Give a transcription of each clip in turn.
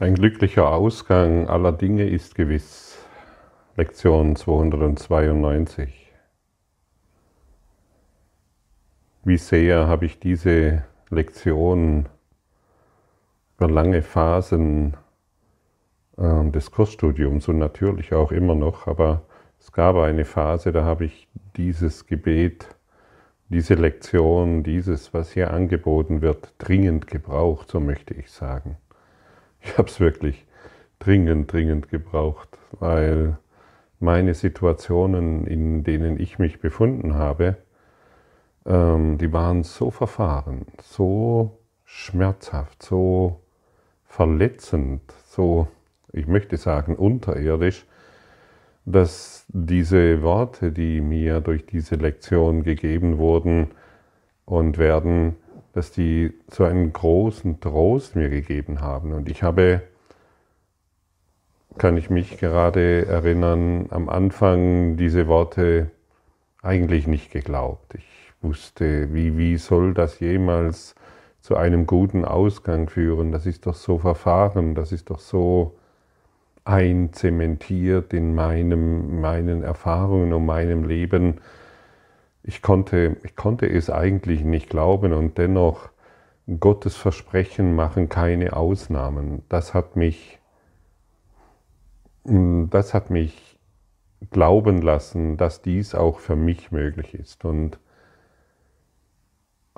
Ein glücklicher Ausgang aller Dinge ist gewiss. Lektion 292. Wie sehr habe ich diese Lektion über lange Phasen äh, des Kursstudiums und natürlich auch immer noch, aber es gab eine Phase, da habe ich dieses Gebet, diese Lektion, dieses, was hier angeboten wird, dringend gebraucht, so möchte ich sagen. Ich habe es wirklich dringend, dringend gebraucht, weil meine Situationen, in denen ich mich befunden habe, ähm, die waren so verfahren, so schmerzhaft, so verletzend, so, ich möchte sagen, unterirdisch, dass diese Worte, die mir durch diese Lektion gegeben wurden und werden, dass die so einen großen Trost mir gegeben haben. Und ich habe, kann ich mich gerade erinnern, am Anfang diese Worte eigentlich nicht geglaubt. Ich wusste, wie, wie soll das jemals zu einem guten Ausgang führen? Das ist doch so verfahren, das ist doch so einzementiert in meinem, meinen Erfahrungen und meinem Leben ich konnte, ich konnte es eigentlich nicht glauben und dennoch Gottes Versprechen machen keine Ausnahmen. Das hat mich, mm, das hat mich glauben lassen, dass dies auch für mich möglich ist. Und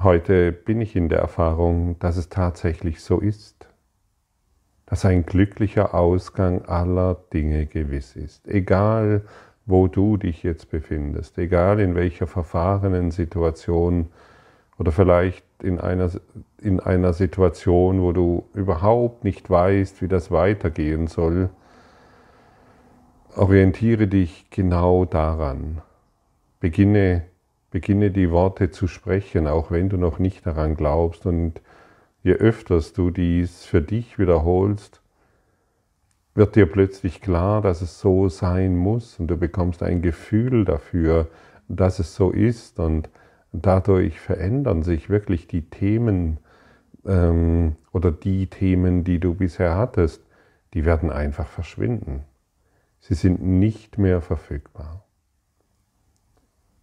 heute bin ich in der Erfahrung, dass es tatsächlich so ist, dass ein glücklicher Ausgang aller Dinge gewiss ist, egal wo du dich jetzt befindest, egal in welcher verfahrenen Situation oder vielleicht in einer, in einer Situation, wo du überhaupt nicht weißt, wie das weitergehen soll, orientiere dich genau daran. Beginne, beginne die Worte zu sprechen, auch wenn du noch nicht daran glaubst. Und je öfters du dies für dich wiederholst, wird dir plötzlich klar, dass es so sein muss und du bekommst ein Gefühl dafür, dass es so ist und dadurch verändern sich wirklich die Themen ähm, oder die Themen, die du bisher hattest, die werden einfach verschwinden. Sie sind nicht mehr verfügbar.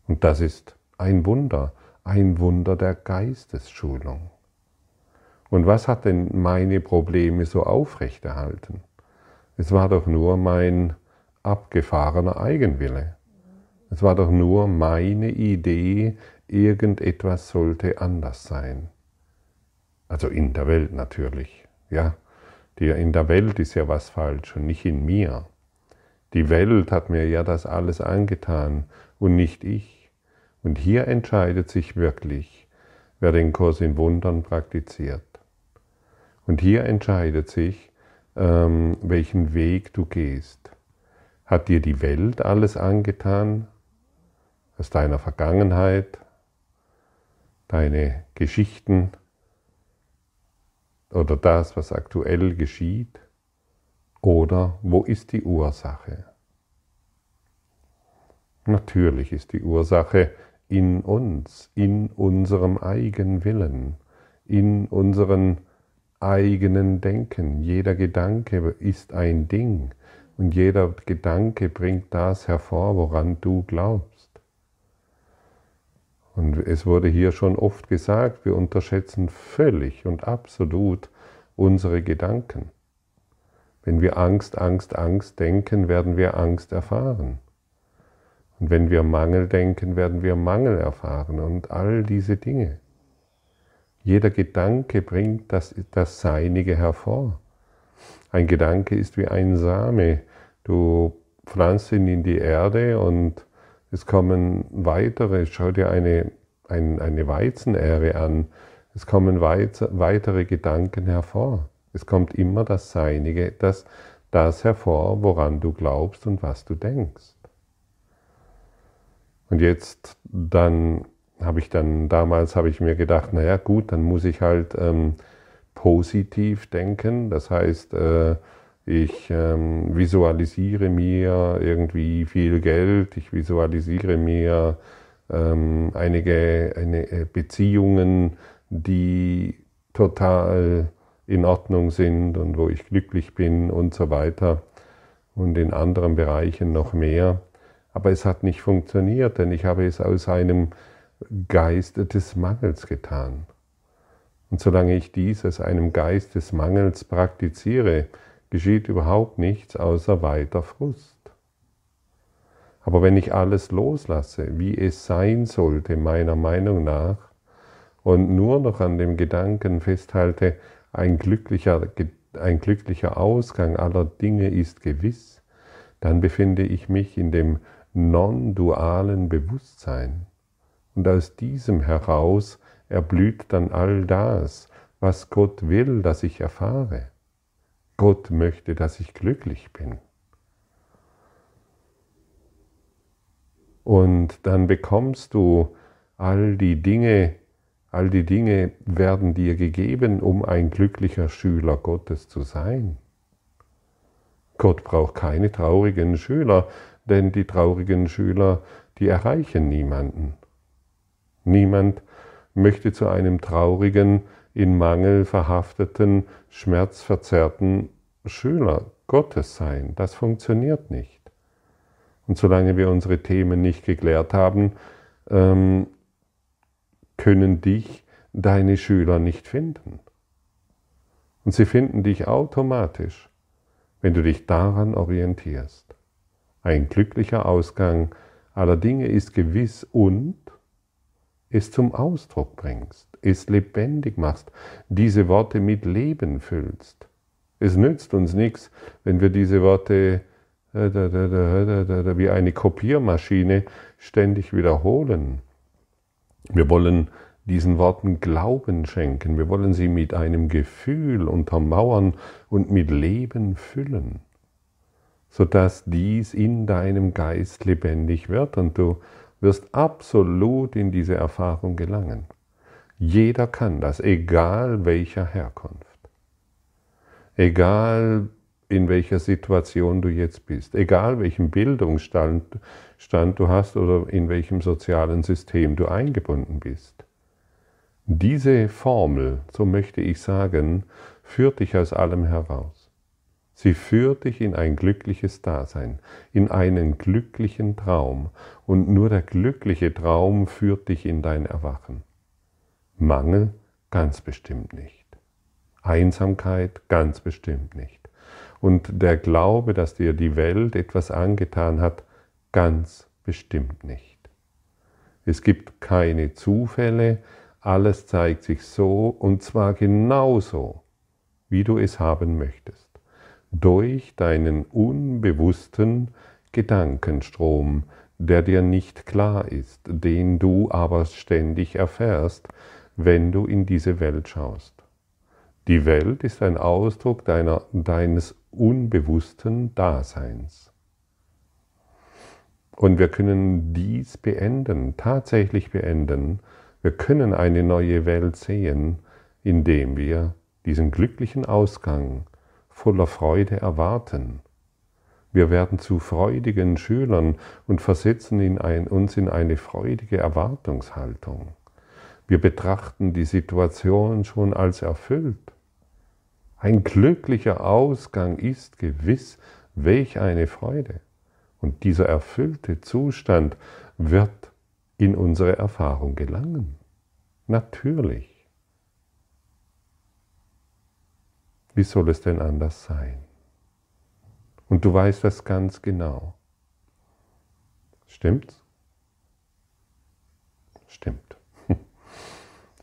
Und das ist ein Wunder, ein Wunder der Geistesschulung. Und was hat denn meine Probleme so aufrechterhalten? Es war doch nur mein abgefahrener Eigenwille. Es war doch nur meine Idee, irgendetwas sollte anders sein. Also in der Welt natürlich. Ja, in der Welt ist ja was falsch und nicht in mir. Die Welt hat mir ja das alles angetan und nicht ich. Und hier entscheidet sich wirklich, wer den Kurs in Wundern praktiziert. Und hier entscheidet sich, ähm, welchen Weg du gehst. Hat dir die Welt alles angetan? Aus deiner Vergangenheit, deine Geschichten oder das, was aktuell geschieht? Oder wo ist die Ursache? Natürlich ist die Ursache in uns, in unserem Eigenwillen, in unseren eigenen Denken. Jeder Gedanke ist ein Ding und jeder Gedanke bringt das hervor, woran du glaubst. Und es wurde hier schon oft gesagt, wir unterschätzen völlig und absolut unsere Gedanken. Wenn wir Angst, Angst, Angst denken, werden wir Angst erfahren. Und wenn wir Mangel denken, werden wir Mangel erfahren und all diese Dinge. Jeder Gedanke bringt das, das Seinige hervor. Ein Gedanke ist wie ein Same. Du pflanzt ihn in die Erde und es kommen weitere, schau dir eine, ein, eine Weizenähre an, es kommen weitere Gedanken hervor. Es kommt immer das Seinige, das, das hervor, woran du glaubst und was du denkst. Und jetzt dann habe ich dann, damals habe ich mir gedacht, naja gut, dann muss ich halt ähm, positiv denken. Das heißt, äh, ich ähm, visualisiere mir irgendwie viel Geld, ich visualisiere mir ähm, einige eine, äh, Beziehungen, die total in Ordnung sind und wo ich glücklich bin und so weiter und in anderen Bereichen noch mehr. Aber es hat nicht funktioniert, denn ich habe es aus einem Geist des Mangels getan. Und solange ich dies aus einem Geist des Mangels praktiziere, geschieht überhaupt nichts außer weiter Frust. Aber wenn ich alles loslasse, wie es sein sollte, meiner Meinung nach, und nur noch an dem Gedanken festhalte, ein glücklicher, ein glücklicher Ausgang aller Dinge ist gewiss, dann befinde ich mich in dem non-dualen Bewusstsein. Und aus diesem heraus erblüht dann all das, was Gott will, dass ich erfahre. Gott möchte, dass ich glücklich bin. Und dann bekommst du all die Dinge, all die Dinge werden dir gegeben, um ein glücklicher Schüler Gottes zu sein. Gott braucht keine traurigen Schüler, denn die traurigen Schüler, die erreichen niemanden. Niemand möchte zu einem traurigen, in Mangel verhafteten, schmerzverzerrten Schüler Gottes sein. Das funktioniert nicht. Und solange wir unsere Themen nicht geklärt haben, ähm, können dich deine Schüler nicht finden. Und sie finden dich automatisch, wenn du dich daran orientierst. Ein glücklicher Ausgang aller Dinge ist gewiss und es zum Ausdruck bringst, es lebendig machst, diese Worte mit Leben füllst. Es nützt uns nichts, wenn wir diese Worte wie eine Kopiermaschine ständig wiederholen. Wir wollen diesen Worten Glauben schenken, wir wollen sie mit einem Gefühl untermauern und mit Leben füllen, sodass dies in deinem Geist lebendig wird und du wirst absolut in diese Erfahrung gelangen. Jeder kann das, egal welcher Herkunft. Egal in welcher Situation du jetzt bist, egal welchen Bildungsstand Stand du hast oder in welchem sozialen System du eingebunden bist. Diese Formel, so möchte ich sagen, führt dich aus allem heraus. Sie führt dich in ein glückliches Dasein, in einen glücklichen Traum, und nur der glückliche Traum führt dich in dein Erwachen. Mangel ganz bestimmt nicht. Einsamkeit ganz bestimmt nicht. Und der Glaube, dass dir die Welt etwas angetan hat, ganz bestimmt nicht. Es gibt keine Zufälle, alles zeigt sich so und zwar genauso, wie du es haben möchtest durch deinen unbewussten Gedankenstrom, der dir nicht klar ist, den du aber ständig erfährst, wenn du in diese Welt schaust. Die Welt ist ein Ausdruck deiner, deines unbewussten Daseins. Und wir können dies beenden, tatsächlich beenden. Wir können eine neue Welt sehen, indem wir diesen glücklichen Ausgang voller Freude erwarten. Wir werden zu freudigen Schülern und versetzen in ein, uns in eine freudige Erwartungshaltung. Wir betrachten die Situation schon als erfüllt. Ein glücklicher Ausgang ist gewiss, welch eine Freude. Und dieser erfüllte Zustand wird in unsere Erfahrung gelangen. Natürlich. Wie soll es denn anders sein? Und du weißt das ganz genau. Stimmt's? Stimmt.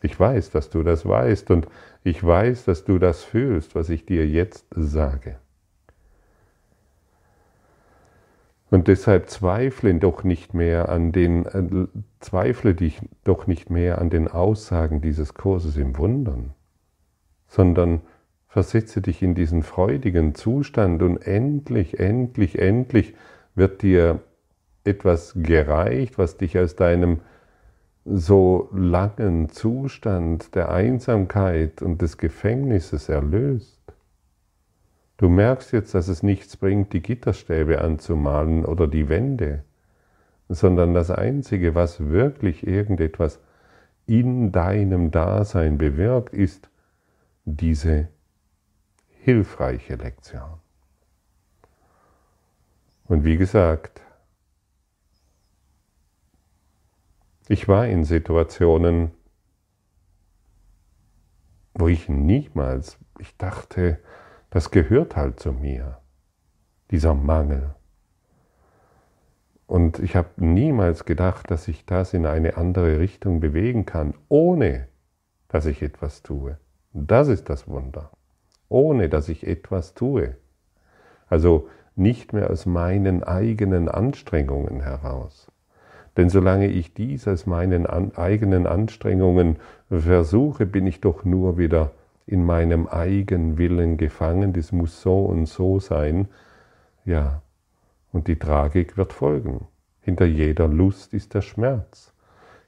Ich weiß, dass du das weißt und ich weiß, dass du das fühlst, was ich dir jetzt sage. Und deshalb zweifle doch nicht mehr an den, äh, zweifle dich doch nicht mehr an den Aussagen dieses Kurses im Wundern, sondern Versetze dich in diesen freudigen Zustand und endlich, endlich, endlich wird dir etwas gereicht, was dich aus deinem so langen Zustand der Einsamkeit und des Gefängnisses erlöst. Du merkst jetzt, dass es nichts bringt, die Gitterstäbe anzumalen oder die Wände, sondern das Einzige, was wirklich irgendetwas in deinem Dasein bewirkt, ist diese hilfreiche Lektion. Und wie gesagt, ich war in Situationen, wo ich niemals, ich dachte, das gehört halt zu mir, dieser Mangel. Und ich habe niemals gedacht, dass ich das in eine andere Richtung bewegen kann, ohne dass ich etwas tue. Das ist das Wunder. Ohne dass ich etwas tue. Also nicht mehr aus meinen eigenen Anstrengungen heraus. Denn solange ich dies aus meinen eigenen Anstrengungen versuche, bin ich doch nur wieder in meinem eigenen Willen gefangen. Das muss so und so sein. Ja, und die Tragik wird folgen. Hinter jeder Lust ist der Schmerz.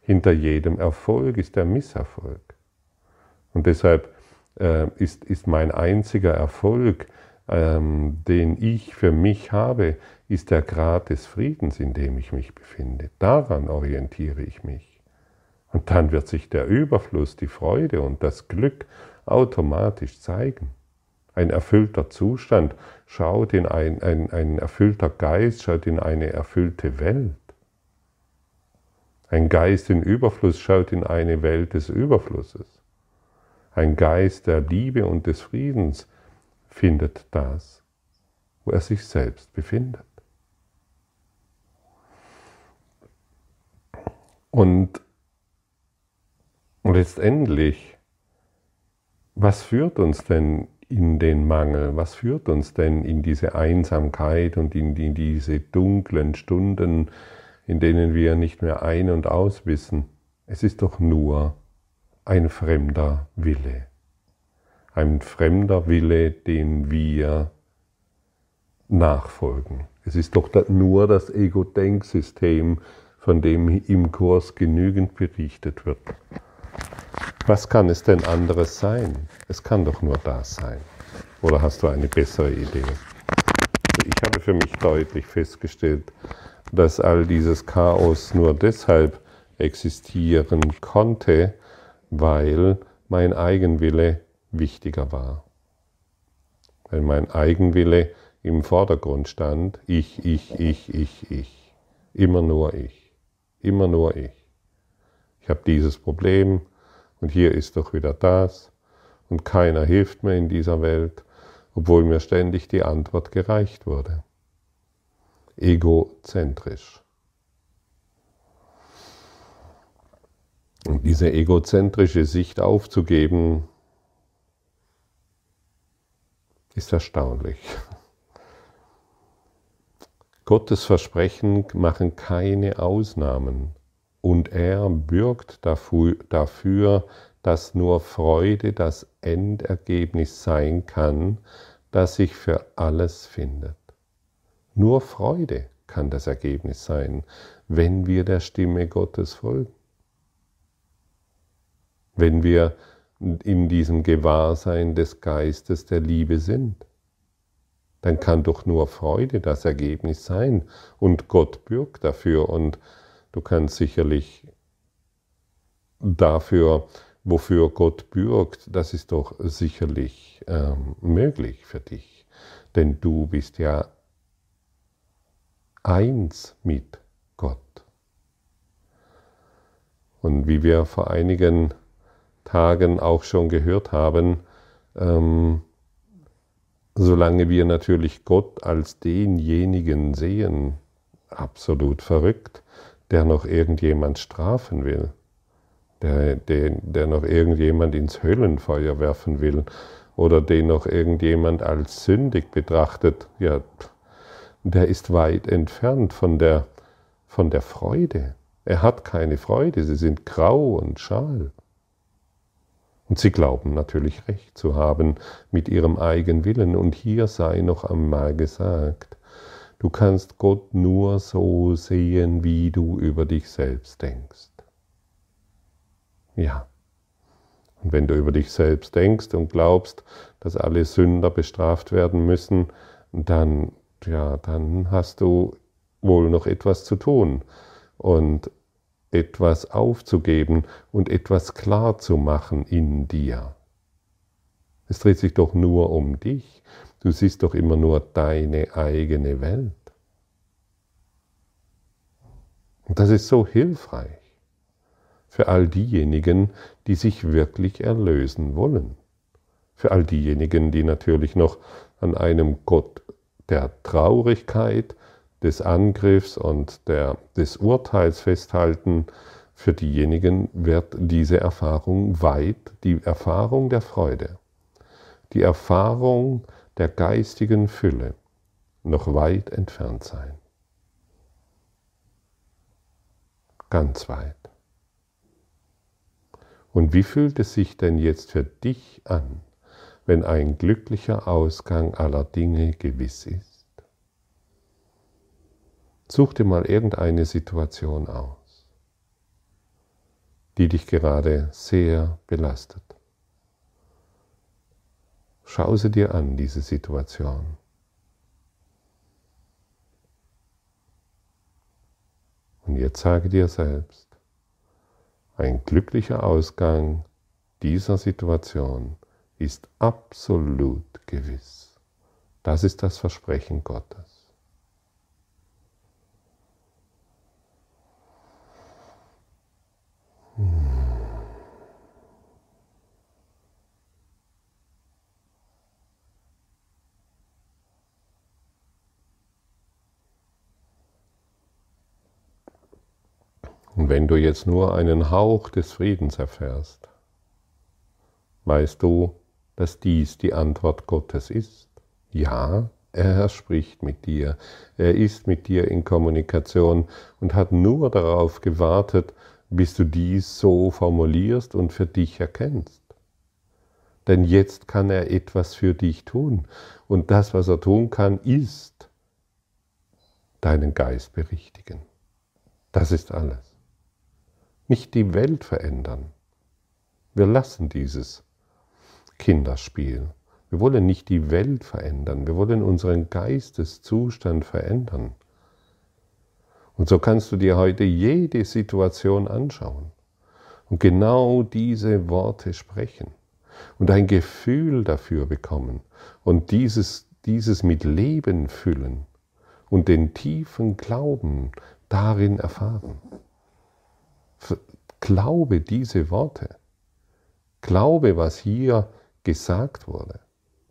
Hinter jedem Erfolg ist der Misserfolg. Und deshalb äh, ist, ist mein einziger Erfolg, ähm, den ich für mich habe, ist der Grad des Friedens, in dem ich mich befinde. Daran orientiere ich mich. Und dann wird sich der Überfluss, die Freude und das Glück automatisch zeigen. Ein erfüllter Zustand schaut in ein, ein, ein erfüllter Geist, schaut in eine erfüllte Welt. Ein Geist in Überfluss schaut in eine Welt des Überflusses. Ein Geist der Liebe und des Friedens findet das, wo er sich selbst befindet. Und letztendlich, was führt uns denn in den Mangel? Was führt uns denn in diese Einsamkeit und in, die, diese dunklen Stunden, in denen wir nicht mehr ein- und auswissen? Es ist doch nur ein fremder Wille. Ein fremder Wille, den wir nachfolgen. Es ist doch nur das Ego-Denksystem, von dem im Kurs genügend berichtet wird. Was kann es denn anderes sein? Es kann doch nur das sein. Oder hast du eine bessere Idee? Ich habe für mich deutlich festgestellt, dass all dieses Chaos nur deshalb existieren konnte, weil mein Eigenwille wichtiger war. Weil mein Eigenwille im Vordergrund stand, ich, ich, ich, ich, ich. Immer nur ich. Immer nur ich. Ich habe dieses Problem und hier ist doch wieder das und keiner hilft mir in dieser Welt, obwohl mir ständig die Antwort gereicht wurde. Egozentrisch. Und diese egozentrische Sicht aufzugeben, ist erstaunlich. Gottes Versprechen machen keine Ausnahmen und er bürgt dafür, dass nur Freude das Endergebnis sein kann, das sich für alles findet. Nur Freude kann das Ergebnis sein, wenn wir der Stimme Gottes folgen wenn wir in diesem Gewahrsein des Geistes der Liebe sind. Dann kann doch nur Freude das Ergebnis sein und Gott bürgt dafür und du kannst sicherlich dafür, wofür Gott bürgt, das ist doch sicherlich ähm, möglich für dich, denn du bist ja eins mit Gott. Und wie wir vor einigen Tagen auch schon gehört haben, ähm, solange wir natürlich Gott als denjenigen sehen, absolut verrückt, der noch irgendjemand strafen will, der, der, der noch irgendjemand ins Höllenfeuer werfen will oder den noch irgendjemand als sündig betrachtet, ja, der ist weit entfernt von der, von der Freude. Er hat keine Freude, sie sind grau und schal. Und sie glauben natürlich recht zu haben mit ihrem Eigenwillen. Und hier sei noch einmal gesagt, du kannst Gott nur so sehen, wie du über dich selbst denkst. Ja. Und wenn du über dich selbst denkst und glaubst, dass alle Sünder bestraft werden müssen, dann, ja, dann hast du wohl noch etwas zu tun. Und etwas aufzugeben und etwas klar zu machen in dir. Es dreht sich doch nur um dich. Du siehst doch immer nur deine eigene Welt. Und das ist so hilfreich für all diejenigen, die sich wirklich erlösen wollen. Für all diejenigen, die natürlich noch an einem Gott der Traurigkeit, des Angriffs und der, des Urteils festhalten, für diejenigen wird diese Erfahrung weit, die Erfahrung der Freude, die Erfahrung der geistigen Fülle noch weit entfernt sein. Ganz weit. Und wie fühlt es sich denn jetzt für dich an, wenn ein glücklicher Ausgang aller Dinge gewiss ist? Such dir mal irgendeine Situation aus, die dich gerade sehr belastet. Schau sie dir an, diese Situation. Und jetzt sage dir selbst, ein glücklicher Ausgang dieser Situation ist absolut gewiss. Das ist das Versprechen Gottes. Wenn du jetzt nur einen Hauch des Friedens erfährst, weißt du, dass dies die Antwort Gottes ist. Ja, er spricht mit dir, er ist mit dir in Kommunikation und hat nur darauf gewartet, bis du dies so formulierst und für dich erkennst. Denn jetzt kann er etwas für dich tun. Und das, was er tun kann, ist deinen Geist berichtigen. Das ist alles. Nicht die Welt verändern. Wir lassen dieses Kinderspiel. Wir wollen nicht die Welt verändern, wir wollen unseren Geisteszustand verändern. Und so kannst du dir heute jede Situation anschauen und genau diese Worte sprechen und ein Gefühl dafür bekommen und dieses, dieses mit Leben füllen und den tiefen Glauben darin erfahren. Glaube diese Worte. Glaube, was hier gesagt wurde.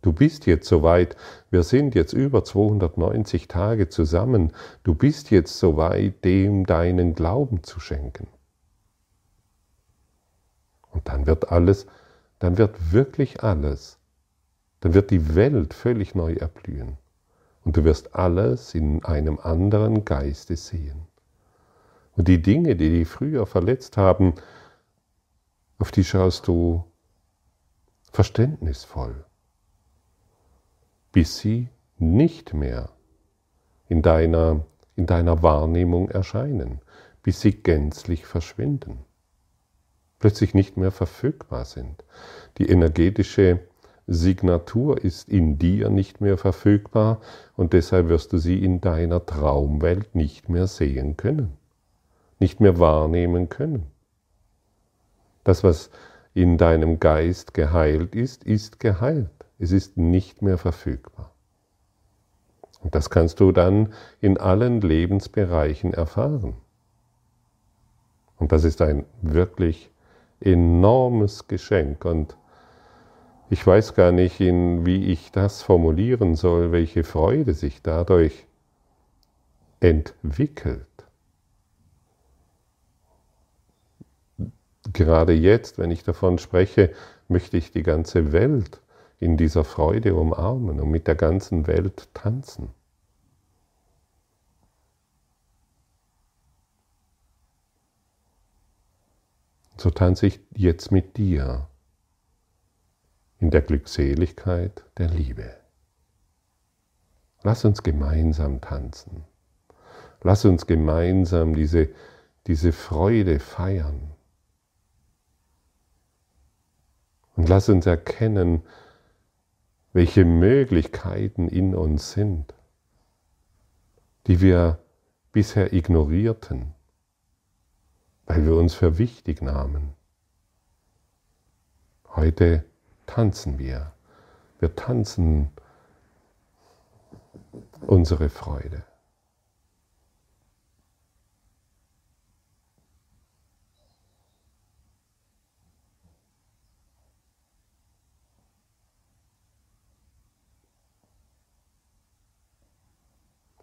Du bist jetzt soweit, wir sind jetzt über 290 Tage zusammen, du bist jetzt soweit, dem deinen Glauben zu schenken. Und dann wird alles, dann wird wirklich alles, dann wird die Welt völlig neu erblühen. Und du wirst alles in einem anderen Geiste sehen. Und die Dinge, die dich früher verletzt haben, auf die schaust du verständnisvoll bis sie nicht mehr in deiner, in deiner Wahrnehmung erscheinen, bis sie gänzlich verschwinden, plötzlich nicht mehr verfügbar sind. Die energetische Signatur ist in dir nicht mehr verfügbar und deshalb wirst du sie in deiner Traumwelt nicht mehr sehen können, nicht mehr wahrnehmen können. Das, was in deinem Geist geheilt ist, ist geheilt. Es ist nicht mehr verfügbar. Und das kannst du dann in allen Lebensbereichen erfahren. Und das ist ein wirklich enormes Geschenk. Und ich weiß gar nicht, in, wie ich das formulieren soll, welche Freude sich dadurch entwickelt. Gerade jetzt, wenn ich davon spreche, möchte ich die ganze Welt in dieser Freude umarmen und mit der ganzen Welt tanzen. So tanze ich jetzt mit dir in der Glückseligkeit der Liebe. Lass uns gemeinsam tanzen. Lass uns gemeinsam diese, diese Freude feiern. Und lass uns erkennen, welche Möglichkeiten in uns sind, die wir bisher ignorierten, weil wir uns für wichtig nahmen. Heute tanzen wir Wir tanzen unsere Freude.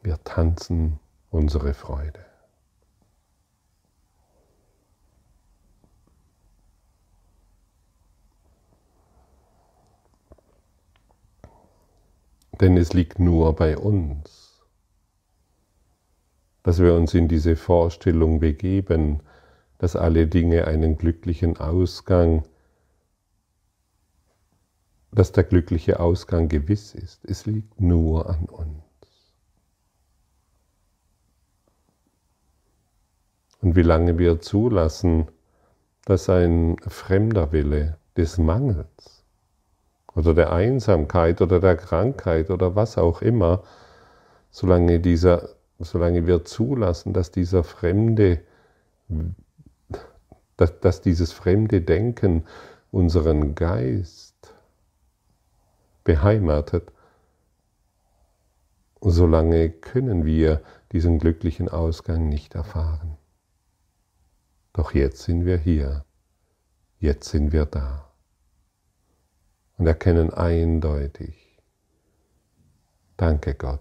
Wir tanzen unsere Freude. Denn es liegt nur bei uns, dass wir uns in diese Vorstellung begeben, dass alle Dinge einen glücklichen Ausgang, dass der glückliche Ausgang gewiss ist. Es liegt nur an uns. Und wie lange wir zulassen, dass ein fremder Wille des Mangels oder der Einsamkeit oder der Krankheit oder was auch immer, solange, dieser, solange wir zulassen, dass dieser fremde, dass, dass dieses fremde Denken unseren Geist beheimatet, solange können wir diesen glücklichen Ausgang nicht erfahren. Doch jetzt sind wir hier, jetzt sind wir da und erkennen eindeutig, danke Gott,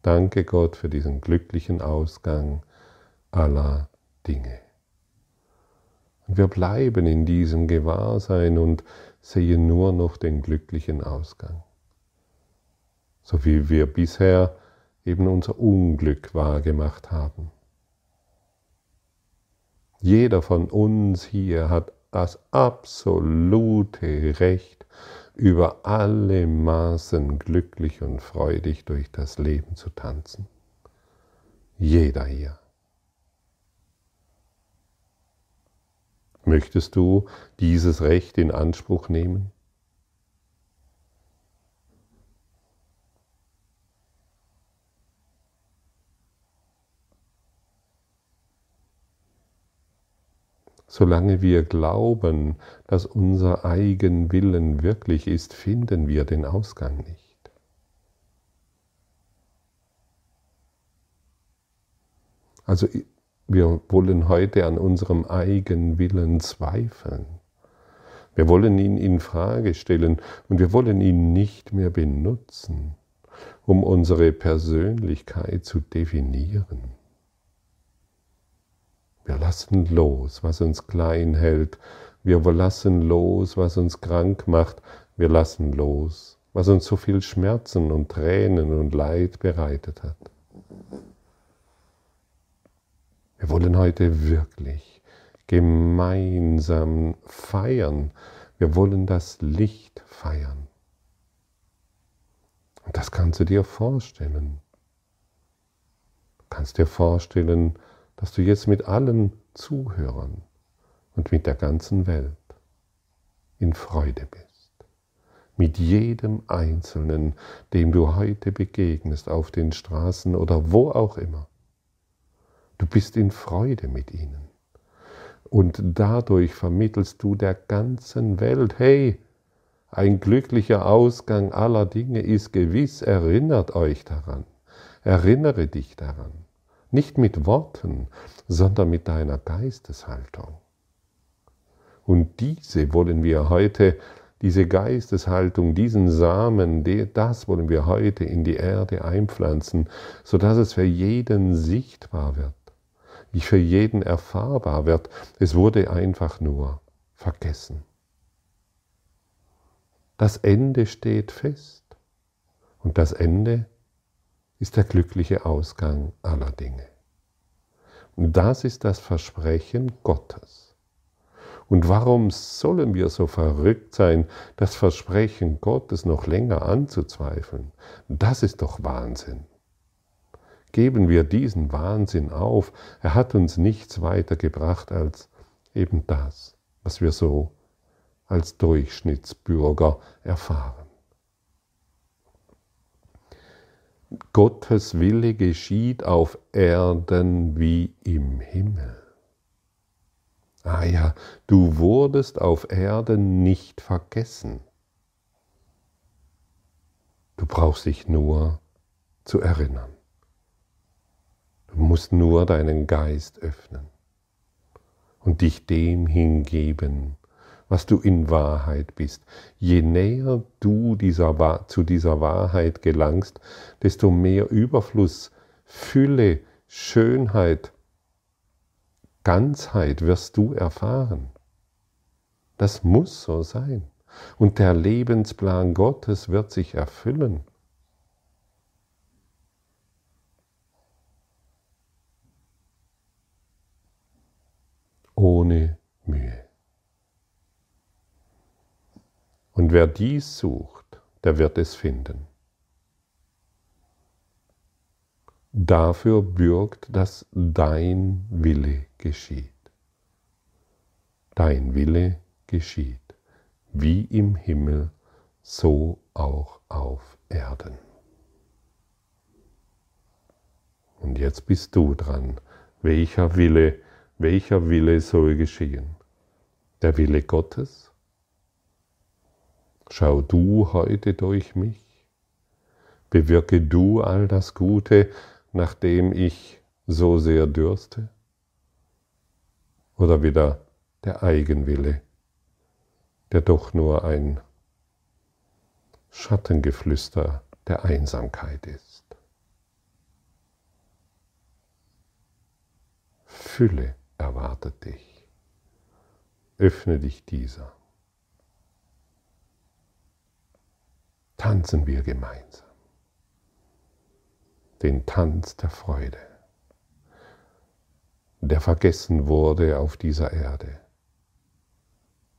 danke Gott für diesen glücklichen Ausgang aller Dinge. Und wir bleiben in diesem Gewahrsein und sehen nur noch den glücklichen Ausgang. So wie wir bisher eben unser Unglück wahrgemacht haben. Jeder von uns hier hat das absolute Recht, über alle Maßen glücklich und freudig durch das Leben zu tanzen. Jeder hier. Möchtest du dieses Recht in Anspruch nehmen? Solange wir glauben, dass unser Eigenwillen wirklich ist, finden wir den Ausgang nicht. Also wir wollen heute an unserem Eigenwillen zweifeln. Wir wollen ihn in Frage stellen und wir wollen ihn nicht mehr benutzen, um unsere Persönlichkeit zu definieren. Wir lassen los, was uns klein hält. Wir lassen los, was uns krank macht. Wir lassen los, was uns so viel Schmerzen und Tränen und Leid bereitet hat. Wir wollen heute wirklich gemeinsam feiern. Wir wollen das Licht feiern. Und das kannst du dir vorstellen. Du kannst dir vorstellen, dass du jetzt mit allen Zuhörern und mit der ganzen Welt in Freude bist. Mit jedem Einzelnen, dem du heute begegnest, auf den Straßen oder wo auch immer. Du bist in Freude mit ihnen. Und dadurch vermittelst du der ganzen Welt, hey, ein glücklicher Ausgang aller Dinge ist gewiss, erinnert euch daran, erinnere dich daran. Nicht mit Worten, sondern mit deiner Geisteshaltung. Und diese wollen wir heute, diese Geisteshaltung, diesen Samen, das wollen wir heute in die Erde einpflanzen, sodass es für jeden sichtbar wird, für jeden erfahrbar wird. Es wurde einfach nur vergessen. Das Ende steht fest. Und das Ende ist der glückliche Ausgang aller Dinge. Und das ist das Versprechen Gottes. Und warum sollen wir so verrückt sein, das Versprechen Gottes noch länger anzuzweifeln? Das ist doch Wahnsinn. Geben wir diesen Wahnsinn auf. Er hat uns nichts weiter gebracht als eben das, was wir so als Durchschnittsbürger erfahren. Gottes Wille geschieht auf Erden wie im Himmel. Ah ja, du wurdest auf Erden nicht vergessen. Du brauchst dich nur zu erinnern. Du musst nur deinen Geist öffnen und dich dem hingeben, was du in Wahrheit bist. Je näher du dieser, zu dieser Wahrheit gelangst, desto mehr Überfluss, Fülle, Schönheit, Ganzheit wirst du erfahren. Das muss so sein. Und der Lebensplan Gottes wird sich erfüllen. Ohne Mühe. Und wer dies sucht, der wird es finden. Dafür bürgt, dass dein Wille geschieht. Dein Wille geschieht, wie im Himmel, so auch auf Erden. Und jetzt bist du dran. Welcher Wille, welcher Wille soll geschehen? Der Wille Gottes Schau du heute durch mich, bewirke du all das Gute, nach dem ich so sehr dürste? Oder wieder der Eigenwille, der doch nur ein Schattengeflüster der Einsamkeit ist. Fülle erwartet dich. Öffne dich dieser. Tanzen wir gemeinsam. Den Tanz der Freude, der vergessen wurde auf dieser Erde.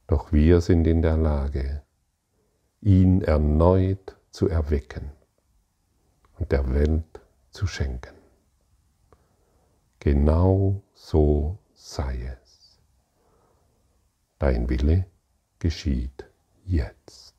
Doch wir sind in der Lage, ihn erneut zu erwecken und der Welt zu schenken. Genau so sei es. Dein Wille geschieht jetzt.